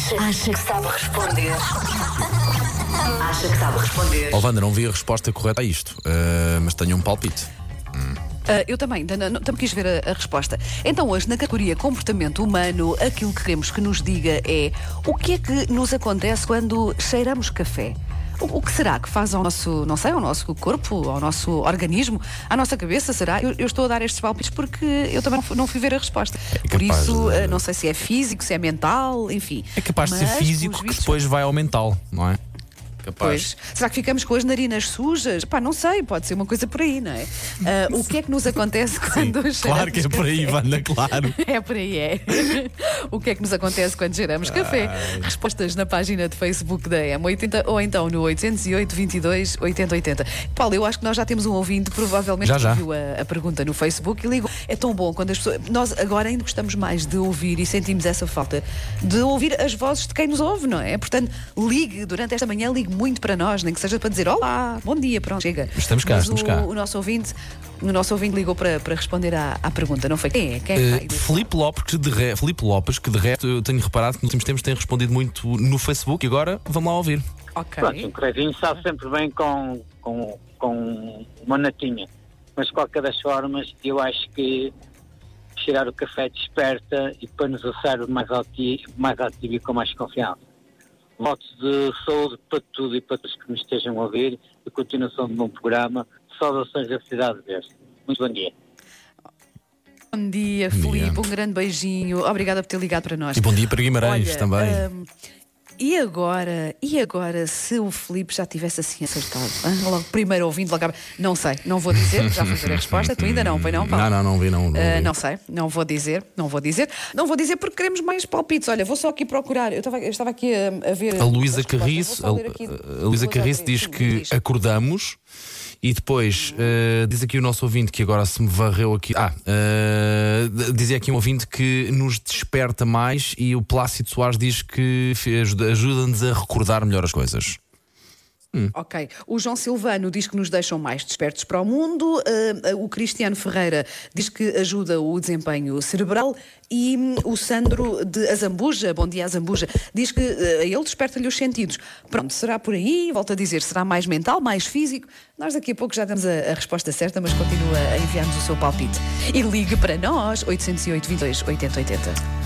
Acha, acha que sabe responder. Acha que sabe responder. Oh, Wanda, não vi a resposta correta a isto, eh, mas tenho um palpite. Ah, eu também, também quis ver a, a resposta. Então, hoje, na categoria comportamento humano, aquilo que queremos que nos diga é o que é que nos acontece quando cheiramos café? O, o que será que faz ao nosso, não sei, ao nosso corpo, ao nosso organismo, à nossa cabeça, será? Eu, eu estou a dar estes palpites porque eu também não fui, ver a resposta. Por É capaz isso, de- ah, não sei se é físico, se é mental, enfim. É capaz de ser Mas, físico que vistos, depois vai ao mental, não é? Capaz. Pois. Será que ficamos com as narinas sujas? Pá, não sei, pode ser uma coisa por aí, não é? Ah, o que é que nos acontece quando cheiramos Claro que é por aí? Wanda, claro. É por aí, é. o que é que nos acontece quando cheiramos café? Respostas na página de Facebook da M80 ou então no 808 22 80 80. Paulo, eu acho que nós já temos um ouvinte, provavelmente Já, já. viu a, a pergunta no Facebook e ligou. É tão bom quando as pessoas. Nós agora ainda gostamos mais de ouvir e sentimos essa falta de ouvir as vozes de quem nos ouve, não é? Portanto, ligue durante esta manhã, ligue muito para nós, nem que seja para dizer olá, bom dia, pronto, chega. Estamos cá, Mas estamos o, cá. O nosso ouvinte. O nosso ouvinte ligou para, para responder à, à pergunta, não foi? Quem é? Quem é que Eh? Filipe Lopes, que de re... Filipe Lopes, que de resto eu tenho reparado que nos últimos tempos tem respondido muito no Facebook e agora vamos lá ouvir. Ok. Pronto, um cretinho sabe sempre bem com, com, com uma natinha. Mas de qualquer das formas, eu acho que cheirar o café desperta e põe-nos o cérebro mais ativo, mais ativo e com mais confiança. Votos de saúde para tudo e para todos que me estejam a ouvir e continuação de um bom programa. Saudações da cidade verde. Muito bom dia. Bom dia. Filipe. Um grande beijinho. Obrigada por ter ligado para nós. E bom dia para Guimarães Olha, também. hum, e agora, e agora, se o Filipe já tivesse assim acertado? hã? Logo, primeiro ouvindo, logo. Não sei, não vou dizer, já fui ver a resposta. Tu ainda não, foi não, Paulo? Não, não, não vi, não. não vi. não sei, não vou dizer, não vou dizer. Não vou dizer porque queremos mais palpites. Olha, vou só aqui procurar. Eu estava, eu estava aqui a, a ver. A Luísa. Carriço, a, a Luísa Carriço diz que acordamos e depois eh, diz aqui o nosso ouvinte que agora se me varreu aqui. Ah, d- dizia aqui um ouvinte que nos desperta mais e o Plácido Soares diz que ajuda-nos a recordar melhor as coisas. Ok. O João Silvano diz que nos deixam mais despertos para o mundo. ah, o Cristiano Ferreira diz que ajuda o desempenho cerebral. E hum, o Sandro de Azambuja, bom dia Azambuja, diz que a ele desperta-lhe os sentidos. Pronto, será por aí? Volto a dizer, será mais mental, mais físico? Nós daqui a pouco já damos a, a resposta certa, mas continua a enviar-nos o seu palpite. E ligue para nós, 808 22 80 80.